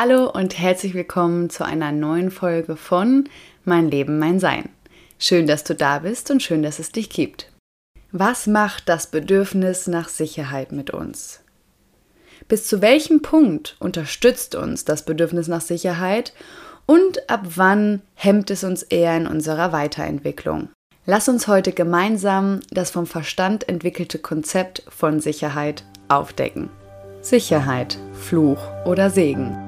Hallo und herzlich willkommen zu einer neuen Folge von Mein Leben, mein Sein. Schön, dass du da bist und schön, dass es dich gibt. Was macht das Bedürfnis nach Sicherheit mit uns? Bis zu welchem Punkt unterstützt uns das Bedürfnis nach Sicherheit und ab wann hemmt es uns eher in unserer Weiterentwicklung? Lass uns heute gemeinsam das vom Verstand entwickelte Konzept von Sicherheit aufdecken. Sicherheit, Fluch oder Segen.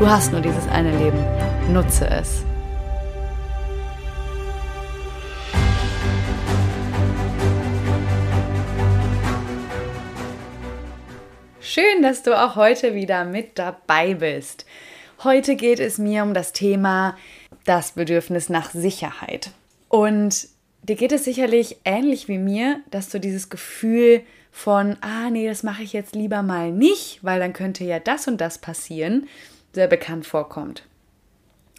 Du hast nur dieses eine Leben. Nutze es. Schön, dass du auch heute wieder mit dabei bist. Heute geht es mir um das Thema das Bedürfnis nach Sicherheit. Und dir geht es sicherlich ähnlich wie mir, dass du dieses Gefühl von, ah nee, das mache ich jetzt lieber mal nicht, weil dann könnte ja das und das passieren, sehr bekannt vorkommt.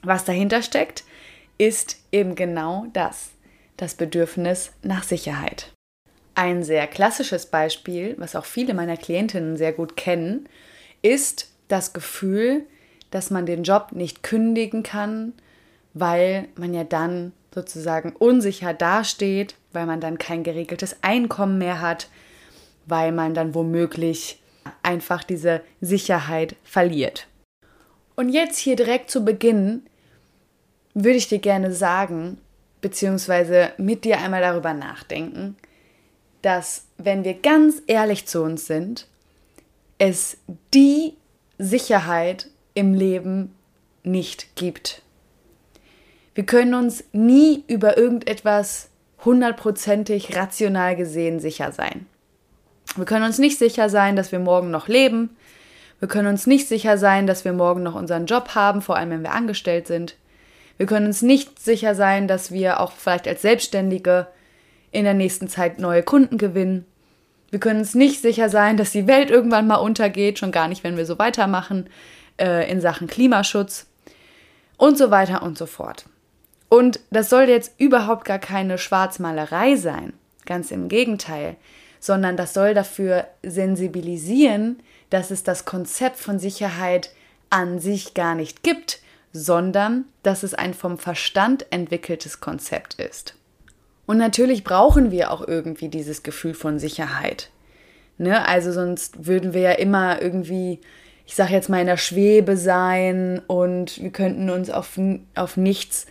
Was dahinter steckt, ist eben genau das, das Bedürfnis nach Sicherheit. Ein sehr klassisches Beispiel, was auch viele meiner Klientinnen sehr gut kennen, ist das Gefühl, dass man den Job nicht kündigen kann, weil man ja dann sozusagen unsicher dasteht, weil man dann kein geregeltes Einkommen mehr hat, weil man dann womöglich einfach diese Sicherheit verliert. Und jetzt hier direkt zu Beginn würde ich dir gerne sagen, beziehungsweise mit dir einmal darüber nachdenken, dass wenn wir ganz ehrlich zu uns sind, es die Sicherheit im Leben nicht gibt. Wir können uns nie über irgendetwas hundertprozentig rational gesehen sicher sein. Wir können uns nicht sicher sein, dass wir morgen noch leben. Wir können uns nicht sicher sein, dass wir morgen noch unseren Job haben, vor allem wenn wir angestellt sind. Wir können uns nicht sicher sein, dass wir auch vielleicht als Selbstständige in der nächsten Zeit neue Kunden gewinnen. Wir können uns nicht sicher sein, dass die Welt irgendwann mal untergeht, schon gar nicht, wenn wir so weitermachen äh, in Sachen Klimaschutz und so weiter und so fort. Und das soll jetzt überhaupt gar keine Schwarzmalerei sein, ganz im Gegenteil, sondern das soll dafür sensibilisieren, dass es das Konzept von Sicherheit an sich gar nicht gibt, sondern dass es ein vom Verstand entwickeltes Konzept ist. Und natürlich brauchen wir auch irgendwie dieses Gefühl von Sicherheit. Ne? Also sonst würden wir ja immer irgendwie, ich sage jetzt mal, in der Schwebe sein und wir könnten uns auf, auf nichts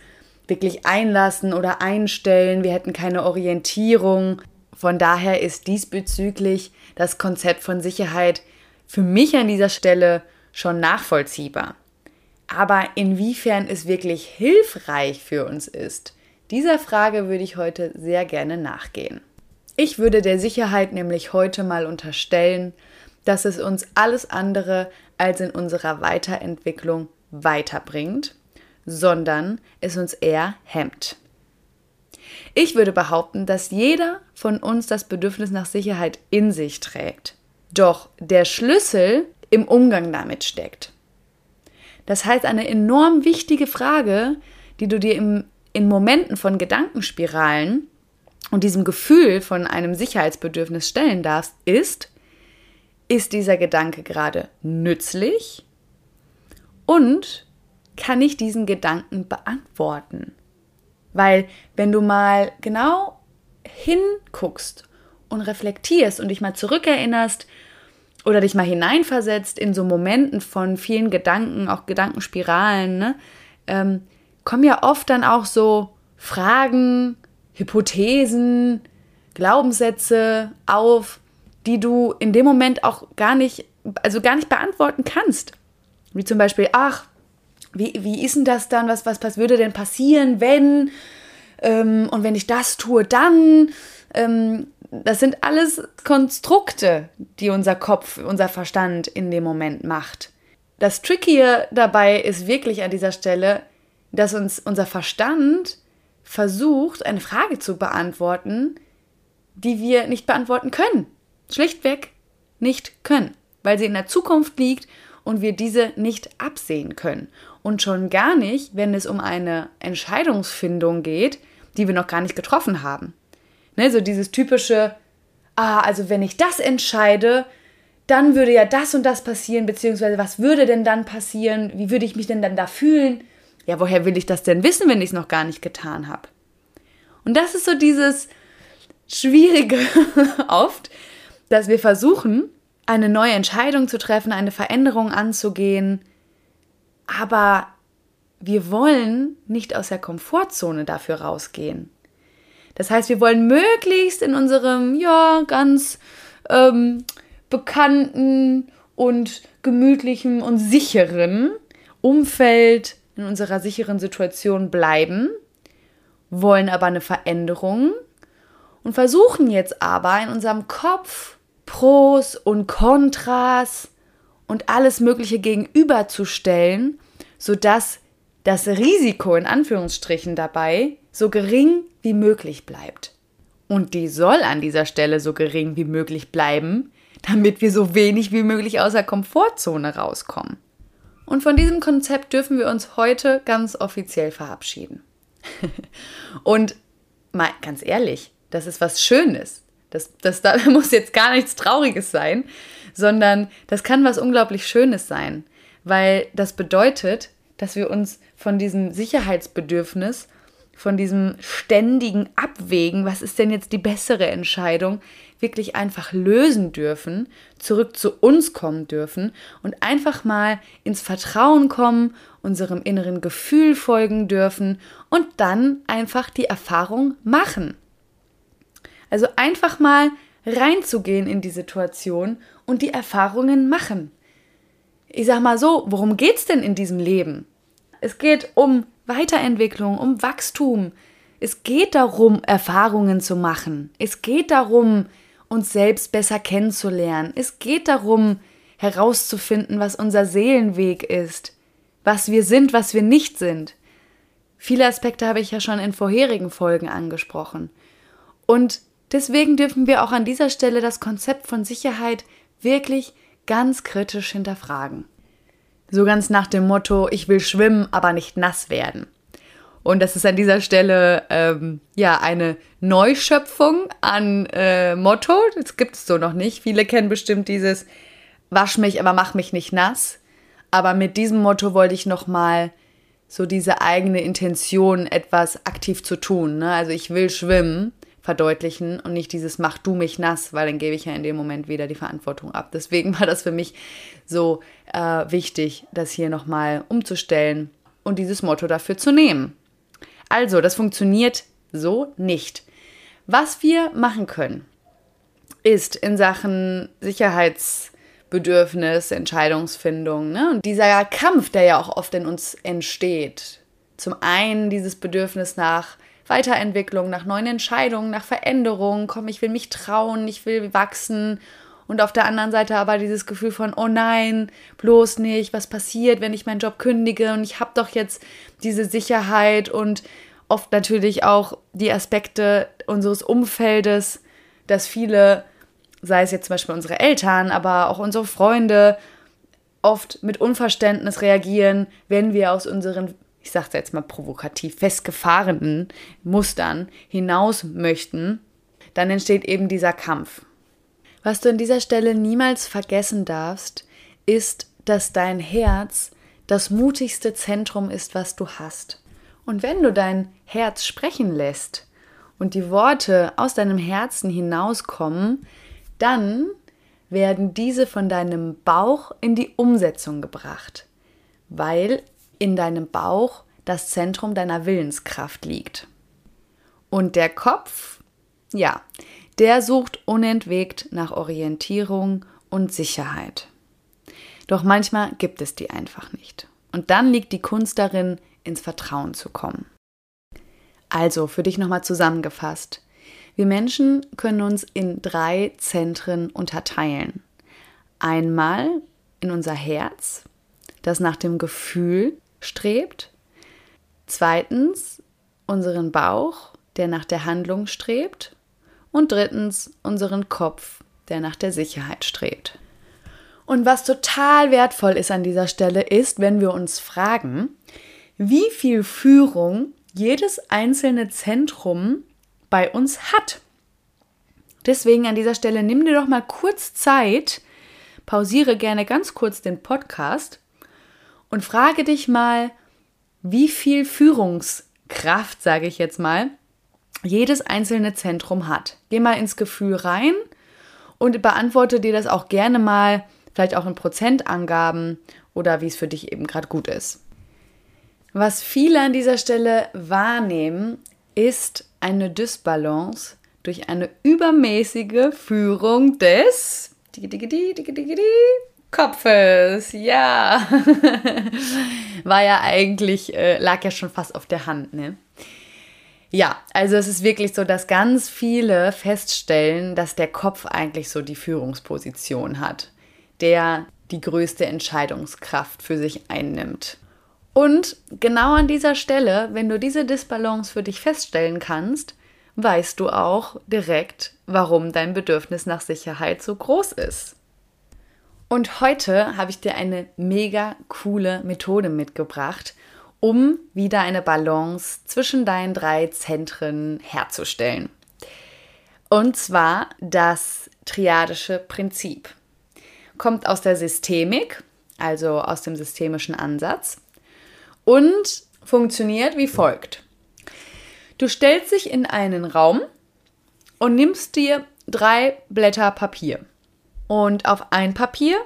wirklich einlassen oder einstellen. Wir hätten keine Orientierung. Von daher ist diesbezüglich das Konzept von Sicherheit für mich an dieser Stelle schon nachvollziehbar. Aber inwiefern es wirklich hilfreich für uns ist, dieser Frage würde ich heute sehr gerne nachgehen. Ich würde der Sicherheit nämlich heute mal unterstellen, dass es uns alles andere als in unserer Weiterentwicklung weiterbringt, sondern es uns eher hemmt. Ich würde behaupten, dass jeder von uns das Bedürfnis nach Sicherheit in sich trägt. Doch der Schlüssel im Umgang damit steckt. Das heißt, eine enorm wichtige Frage, die du dir im in Momenten von Gedankenspiralen und diesem Gefühl von einem Sicherheitsbedürfnis stellen darfst, ist, ist dieser Gedanke gerade nützlich und kann ich diesen Gedanken beantworten? Weil wenn du mal genau hinguckst und reflektierst und dich mal zurückerinnerst oder dich mal hineinversetzt in so Momenten von vielen Gedanken, auch Gedankenspiralen, ne, ähm, kommen ja oft dann auch so Fragen, Hypothesen, Glaubenssätze auf, die du in dem Moment auch gar nicht, also gar nicht beantworten kannst. Wie zum Beispiel, ach, wie, wie ist denn das dann? Was, was, was würde denn passieren, wenn? Ähm, und wenn ich das tue, dann? Ähm, das sind alles Konstrukte, die unser Kopf, unser Verstand in dem Moment macht. das Trickier dabei ist wirklich an dieser Stelle, dass uns unser Verstand versucht, eine Frage zu beantworten, die wir nicht beantworten können. Schlichtweg nicht können, weil sie in der Zukunft liegt und wir diese nicht absehen können. Und schon gar nicht, wenn es um eine Entscheidungsfindung geht, die wir noch gar nicht getroffen haben. Ne, so dieses typische, ah, also wenn ich das entscheide, dann würde ja das und das passieren, beziehungsweise was würde denn dann passieren? Wie würde ich mich denn dann da fühlen? Ja, woher will ich das denn wissen, wenn ich es noch gar nicht getan habe? Und das ist so dieses Schwierige oft, dass wir versuchen, eine neue Entscheidung zu treffen, eine Veränderung anzugehen, aber wir wollen nicht aus der Komfortzone dafür rausgehen. Das heißt, wir wollen möglichst in unserem, ja, ganz ähm, bekannten und gemütlichen und sicheren Umfeld, in unserer sicheren Situation bleiben, wollen aber eine Veränderung und versuchen jetzt aber in unserem Kopf Pros und Kontras und alles Mögliche gegenüberzustellen, sodass das Risiko in Anführungsstrichen dabei so gering wie möglich bleibt. Und die soll an dieser Stelle so gering wie möglich bleiben, damit wir so wenig wie möglich aus der Komfortzone rauskommen. Und von diesem Konzept dürfen wir uns heute ganz offiziell verabschieden. Und mal ganz ehrlich, das ist was Schönes. Das, das, da muss jetzt gar nichts Trauriges sein, sondern das kann was unglaublich Schönes sein, weil das bedeutet, dass wir uns von diesem Sicherheitsbedürfnis von diesem ständigen Abwägen, was ist denn jetzt die bessere Entscheidung, wirklich einfach lösen dürfen, zurück zu uns kommen dürfen und einfach mal ins Vertrauen kommen, unserem inneren Gefühl folgen dürfen und dann einfach die Erfahrung machen. Also einfach mal reinzugehen in die Situation und die Erfahrungen machen. Ich sag mal so, worum geht's denn in diesem Leben? Es geht um Weiterentwicklung, um Wachstum. Es geht darum, Erfahrungen zu machen. Es geht darum, uns selbst besser kennenzulernen. Es geht darum, herauszufinden, was unser Seelenweg ist, was wir sind, was wir nicht sind. Viele Aspekte habe ich ja schon in vorherigen Folgen angesprochen. Und deswegen dürfen wir auch an dieser Stelle das Konzept von Sicherheit wirklich ganz kritisch hinterfragen. So ganz nach dem Motto, ich will schwimmen, aber nicht nass werden. Und das ist an dieser Stelle ähm, ja eine Neuschöpfung an äh, Motto. Das gibt es so noch nicht. Viele kennen bestimmt dieses Wasch mich, aber mach mich nicht nass. Aber mit diesem Motto wollte ich nochmal so diese eigene Intention, etwas aktiv zu tun. Ne? Also ich will schwimmen, verdeutlichen und nicht dieses mach du mich nass, weil dann gebe ich ja in dem Moment wieder die Verantwortung ab. Deswegen war das für mich so äh, wichtig, das hier nochmal umzustellen und dieses Motto dafür zu nehmen. Also, das funktioniert so nicht. Was wir machen können, ist in Sachen Sicherheitsbedürfnis, Entscheidungsfindung ne? und dieser Kampf, der ja auch oft in uns entsteht. Zum einen dieses Bedürfnis nach Weiterentwicklung, nach neuen Entscheidungen, nach Veränderungen, komm, ich will mich trauen, ich will wachsen. Und auf der anderen Seite aber dieses Gefühl von, oh nein, bloß nicht, was passiert, wenn ich meinen Job kündige und ich habe doch jetzt diese Sicherheit und oft natürlich auch die Aspekte unseres Umfeldes, dass viele, sei es jetzt zum Beispiel unsere Eltern, aber auch unsere Freunde, oft mit Unverständnis reagieren, wenn wir aus unseren ich sage jetzt mal provokativ, festgefahrenen Mustern hinaus möchten, dann entsteht eben dieser Kampf. Was du an dieser Stelle niemals vergessen darfst, ist, dass dein Herz das mutigste Zentrum ist, was du hast. Und wenn du dein Herz sprechen lässt und die Worte aus deinem Herzen hinauskommen, dann werden diese von deinem Bauch in die Umsetzung gebracht, weil in deinem Bauch das Zentrum deiner Willenskraft liegt. Und der Kopf, ja, der sucht unentwegt nach Orientierung und Sicherheit. Doch manchmal gibt es die einfach nicht. Und dann liegt die Kunst darin, ins Vertrauen zu kommen. Also, für dich nochmal zusammengefasst. Wir Menschen können uns in drei Zentren unterteilen. Einmal in unser Herz, das nach dem Gefühl strebt. Zweitens unseren Bauch, der nach der Handlung strebt. Und drittens unseren Kopf, der nach der Sicherheit strebt. Und was total wertvoll ist an dieser Stelle, ist, wenn wir uns fragen, wie viel Führung jedes einzelne Zentrum bei uns hat. Deswegen an dieser Stelle nimm dir doch mal kurz Zeit, pausiere gerne ganz kurz den Podcast und frage dich mal, wie viel Führungskraft, sage ich jetzt mal, jedes einzelne Zentrum hat. Geh mal ins Gefühl rein und beantworte dir das auch gerne mal, vielleicht auch in Prozentangaben oder wie es für dich eben gerade gut ist. Was viele an dieser Stelle wahrnehmen, ist eine Dysbalance durch eine übermäßige Führung des Kopfes. Ja, war ja eigentlich, äh, lag ja schon fast auf der Hand, ne? Ja, also es ist wirklich so, dass ganz viele feststellen, dass der Kopf eigentlich so die Führungsposition hat, der die größte Entscheidungskraft für sich einnimmt. Und genau an dieser Stelle, wenn du diese Disbalance für dich feststellen kannst, weißt du auch direkt, warum dein Bedürfnis nach Sicherheit so groß ist. Und heute habe ich dir eine mega coole Methode mitgebracht, um wieder eine Balance zwischen deinen drei Zentren herzustellen. Und zwar das triadische Prinzip. Kommt aus der Systemik, also aus dem systemischen Ansatz, und funktioniert wie folgt. Du stellst dich in einen Raum und nimmst dir drei Blätter Papier. Und auf ein Papier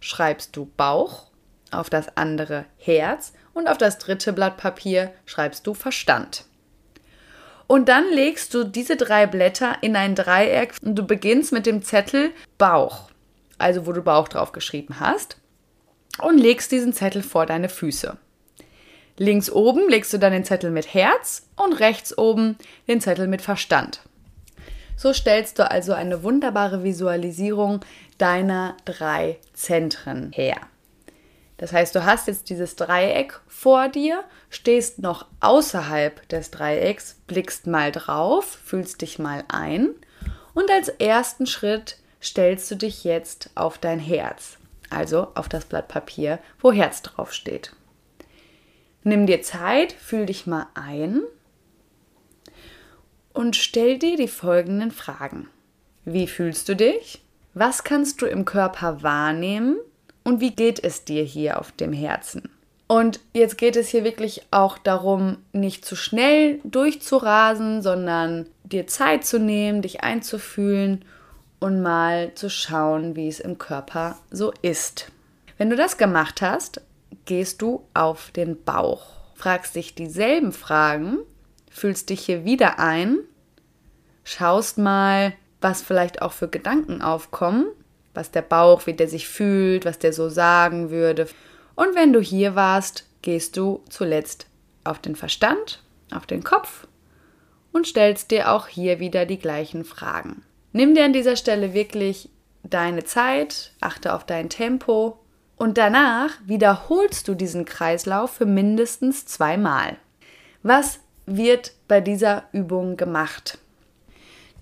schreibst du Bauch, auf das andere Herz und auf das dritte Blatt Papier schreibst du Verstand. Und dann legst du diese drei Blätter in ein Dreieck und du beginnst mit dem Zettel Bauch, also wo du Bauch drauf geschrieben hast, und legst diesen Zettel vor deine Füße. Links oben legst du dann den Zettel mit Herz und rechts oben den Zettel mit Verstand. So stellst du also eine wunderbare Visualisierung deiner drei Zentren her. Das heißt, du hast jetzt dieses Dreieck vor dir, stehst noch außerhalb des Dreiecks, blickst mal drauf, fühlst dich mal ein und als ersten Schritt stellst du dich jetzt auf dein Herz, also auf das Blatt Papier, wo Herz drauf steht. Nimm dir Zeit, fühl dich mal ein und stell dir die folgenden Fragen. Wie fühlst du dich? Was kannst du im Körper wahrnehmen? Und wie geht es dir hier auf dem Herzen? Und jetzt geht es hier wirklich auch darum, nicht zu schnell durchzurasen, sondern dir Zeit zu nehmen, dich einzufühlen und mal zu schauen, wie es im Körper so ist. Wenn du das gemacht hast, gehst du auf den Bauch, fragst dich dieselben Fragen, fühlst dich hier wieder ein, schaust mal, was vielleicht auch für Gedanken aufkommen, was der Bauch, wie der sich fühlt, was der so sagen würde. Und wenn du hier warst, gehst du zuletzt auf den Verstand, auf den Kopf und stellst dir auch hier wieder die gleichen Fragen. Nimm dir an dieser Stelle wirklich deine Zeit, achte auf dein Tempo und danach wiederholst du diesen Kreislauf für mindestens zweimal. Was wird bei dieser Übung gemacht?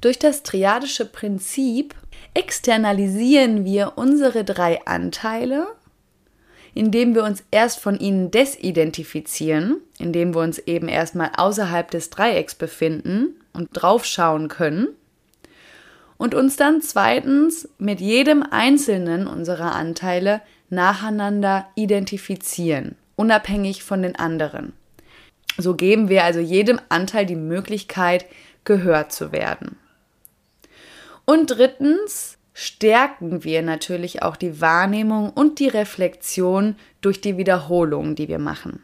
Durch das triadische Prinzip externalisieren wir unsere drei Anteile, indem wir uns erst von ihnen desidentifizieren, indem wir uns eben erstmal außerhalb des Dreiecks befinden und draufschauen können und uns dann zweitens mit jedem einzelnen unserer Anteile nacheinander identifizieren, unabhängig von den anderen. So geben wir also jedem Anteil die Möglichkeit, gehört zu werden. Und drittens stärken wir natürlich auch die Wahrnehmung und die Reflexion durch die Wiederholungen, die wir machen.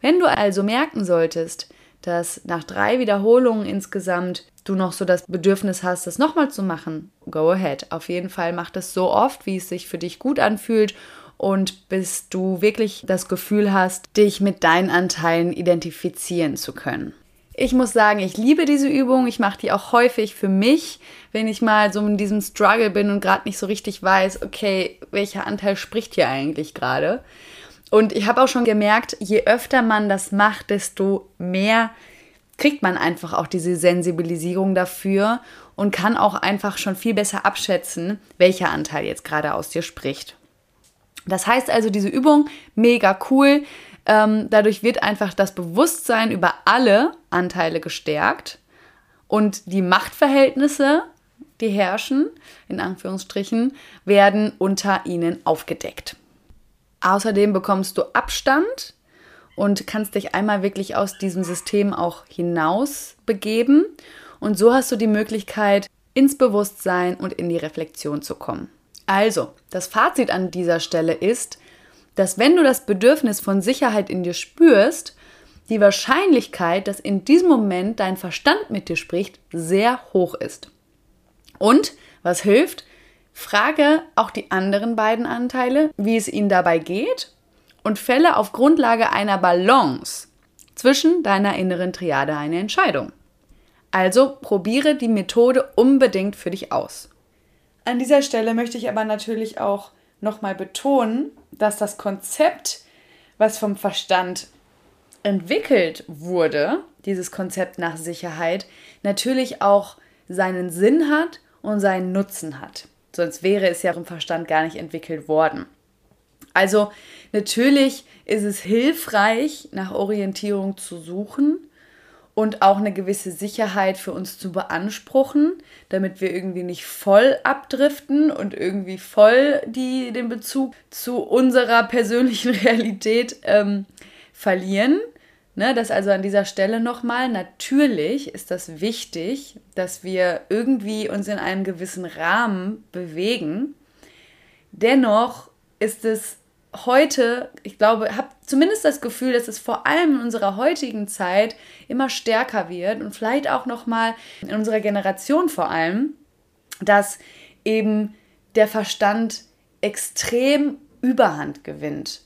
Wenn du also merken solltest, dass nach drei Wiederholungen insgesamt du noch so das Bedürfnis hast, das nochmal zu machen, go ahead. Auf jeden Fall mach das so oft, wie es sich für dich gut anfühlt und bis du wirklich das Gefühl hast, dich mit deinen Anteilen identifizieren zu können. Ich muss sagen, ich liebe diese Übung. Ich mache die auch häufig für mich, wenn ich mal so in diesem Struggle bin und gerade nicht so richtig weiß, okay, welcher Anteil spricht hier eigentlich gerade. Und ich habe auch schon gemerkt, je öfter man das macht, desto mehr kriegt man einfach auch diese Sensibilisierung dafür und kann auch einfach schon viel besser abschätzen, welcher Anteil jetzt gerade aus dir spricht. Das heißt also, diese Übung, mega cool. Ähm, dadurch wird einfach das Bewusstsein über alle Anteile gestärkt und die Machtverhältnisse, die herrschen, in Anführungsstrichen, werden unter ihnen aufgedeckt. Außerdem bekommst du Abstand und kannst dich einmal wirklich aus diesem System auch hinaus begeben. Und so hast du die Möglichkeit, ins Bewusstsein und in die Reflexion zu kommen. Also, das Fazit an dieser Stelle ist, dass wenn du das Bedürfnis von Sicherheit in dir spürst, die Wahrscheinlichkeit, dass in diesem Moment dein Verstand mit dir spricht, sehr hoch ist. Und was hilft? Frage auch die anderen beiden Anteile, wie es ihnen dabei geht und fälle auf Grundlage einer Balance zwischen deiner inneren Triade eine Entscheidung. Also probiere die Methode unbedingt für dich aus. An dieser Stelle möchte ich aber natürlich auch nochmal betonen, dass das Konzept, was vom Verstand entwickelt wurde, dieses Konzept nach Sicherheit, natürlich auch seinen Sinn hat und seinen Nutzen hat. Sonst wäre es ja im Verstand gar nicht entwickelt worden. Also natürlich ist es hilfreich, nach Orientierung zu suchen, und auch eine gewisse Sicherheit für uns zu beanspruchen, damit wir irgendwie nicht voll abdriften und irgendwie voll die, den Bezug zu unserer persönlichen Realität ähm, verlieren. Ne, das also an dieser Stelle nochmal. Natürlich ist das wichtig, dass wir irgendwie uns in einem gewissen Rahmen bewegen. Dennoch ist es heute, ich glaube, habe zumindest das Gefühl, dass es vor allem in unserer heutigen Zeit immer stärker wird und vielleicht auch noch mal in unserer Generation vor allem, dass eben der Verstand extrem Überhand gewinnt.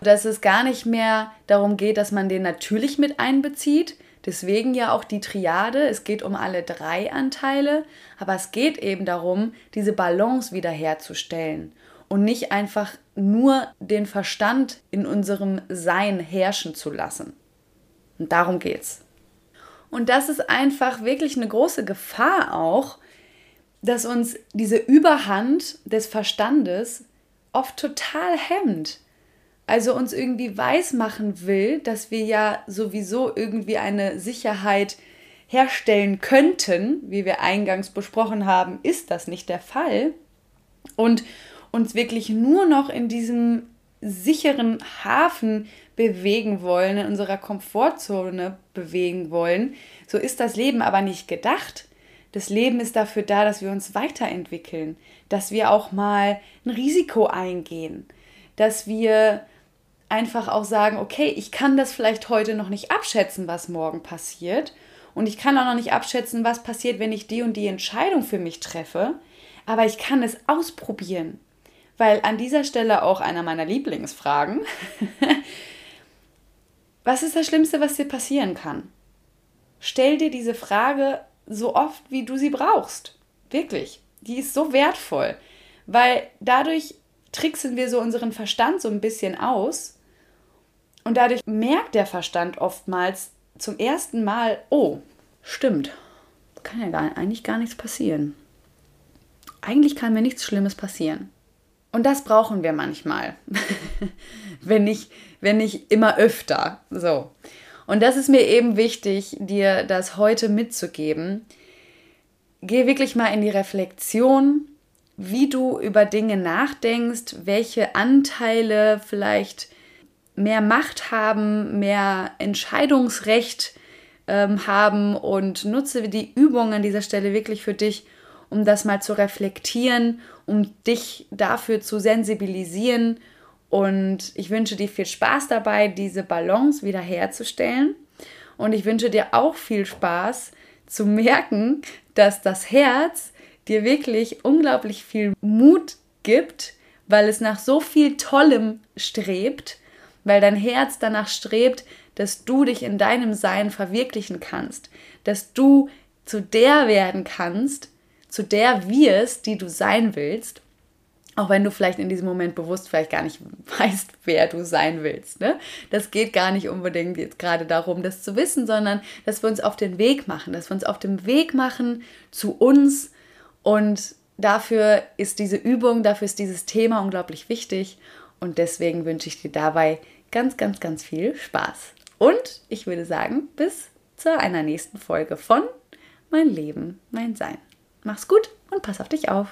Dass es gar nicht mehr darum geht, dass man den natürlich mit einbezieht, Deswegen ja auch die Triade. Es geht um alle drei Anteile, aber es geht eben darum, diese Balance wiederherzustellen und nicht einfach nur den Verstand in unserem Sein herrschen zu lassen. Und darum geht's. Und das ist einfach wirklich eine große Gefahr auch, dass uns diese Überhand des Verstandes oft total hemmt. Also uns irgendwie weismachen will, dass wir ja sowieso irgendwie eine Sicherheit herstellen könnten, wie wir eingangs besprochen haben, ist das nicht der Fall. Und uns wirklich nur noch in diesem sicheren Hafen bewegen wollen, in unserer Komfortzone bewegen wollen. So ist das Leben aber nicht gedacht. Das Leben ist dafür da, dass wir uns weiterentwickeln, dass wir auch mal ein Risiko eingehen, dass wir einfach auch sagen, okay, ich kann das vielleicht heute noch nicht abschätzen, was morgen passiert. Und ich kann auch noch nicht abschätzen, was passiert, wenn ich die und die Entscheidung für mich treffe. Aber ich kann es ausprobieren. Weil an dieser Stelle auch einer meiner Lieblingsfragen. was ist das Schlimmste, was dir passieren kann? Stell dir diese Frage so oft, wie du sie brauchst. Wirklich. Die ist so wertvoll. Weil dadurch tricksen wir so unseren Verstand so ein bisschen aus. Und dadurch merkt der Verstand oftmals zum ersten Mal, oh, stimmt, kann ja gar, eigentlich gar nichts passieren. Eigentlich kann mir nichts Schlimmes passieren. Und das brauchen wir manchmal. wenn, nicht, wenn nicht immer öfter. So. Und das ist mir eben wichtig, dir das heute mitzugeben. Geh wirklich mal in die Reflexion, wie du über Dinge nachdenkst, welche Anteile vielleicht mehr Macht haben, mehr Entscheidungsrecht ähm, haben und nutze die Übung an dieser Stelle wirklich für dich, um das mal zu reflektieren, um dich dafür zu sensibilisieren. Und ich wünsche dir viel Spaß dabei, diese Balance wiederherzustellen. Und ich wünsche dir auch viel Spaß zu merken, dass das Herz dir wirklich unglaublich viel Mut gibt, weil es nach so viel Tollem strebt, weil dein Herz danach strebt, dass du dich in deinem Sein verwirklichen kannst, dass du zu der werden kannst, zu der wirst, die du sein willst. Auch wenn du vielleicht in diesem Moment bewusst vielleicht gar nicht weißt, wer du sein willst. Ne? Das geht gar nicht unbedingt jetzt gerade darum, das zu wissen, sondern dass wir uns auf den Weg machen, dass wir uns auf den Weg machen zu uns. Und dafür ist diese Übung, dafür ist dieses Thema unglaublich wichtig. Und deswegen wünsche ich dir dabei ganz, ganz, ganz viel Spaß. Und ich würde sagen, bis zu einer nächsten Folge von Mein Leben, mein Sein. Mach's gut und pass auf dich auf.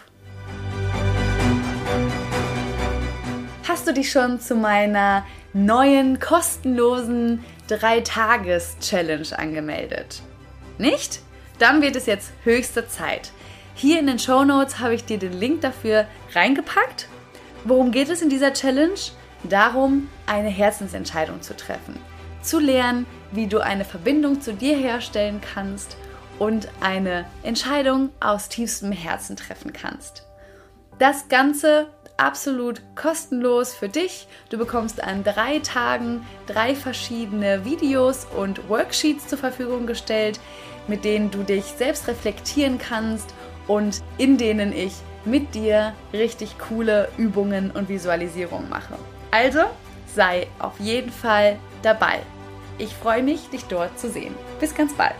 Hast du dich schon zu meiner neuen kostenlosen 3-Tages-Challenge angemeldet? Nicht? Dann wird es jetzt höchste Zeit. Hier in den Show Notes habe ich dir den Link dafür reingepackt. Worum geht es in dieser Challenge? Darum, eine Herzensentscheidung zu treffen. Zu lernen, wie du eine Verbindung zu dir herstellen kannst und eine Entscheidung aus tiefstem Herzen treffen kannst. Das Ganze absolut kostenlos für dich. Du bekommst an drei Tagen drei verschiedene Videos und Worksheets zur Verfügung gestellt, mit denen du dich selbst reflektieren kannst und in denen ich mit dir richtig coole Übungen und Visualisierungen mache. Also sei auf jeden Fall dabei. Ich freue mich, dich dort zu sehen. Bis ganz bald.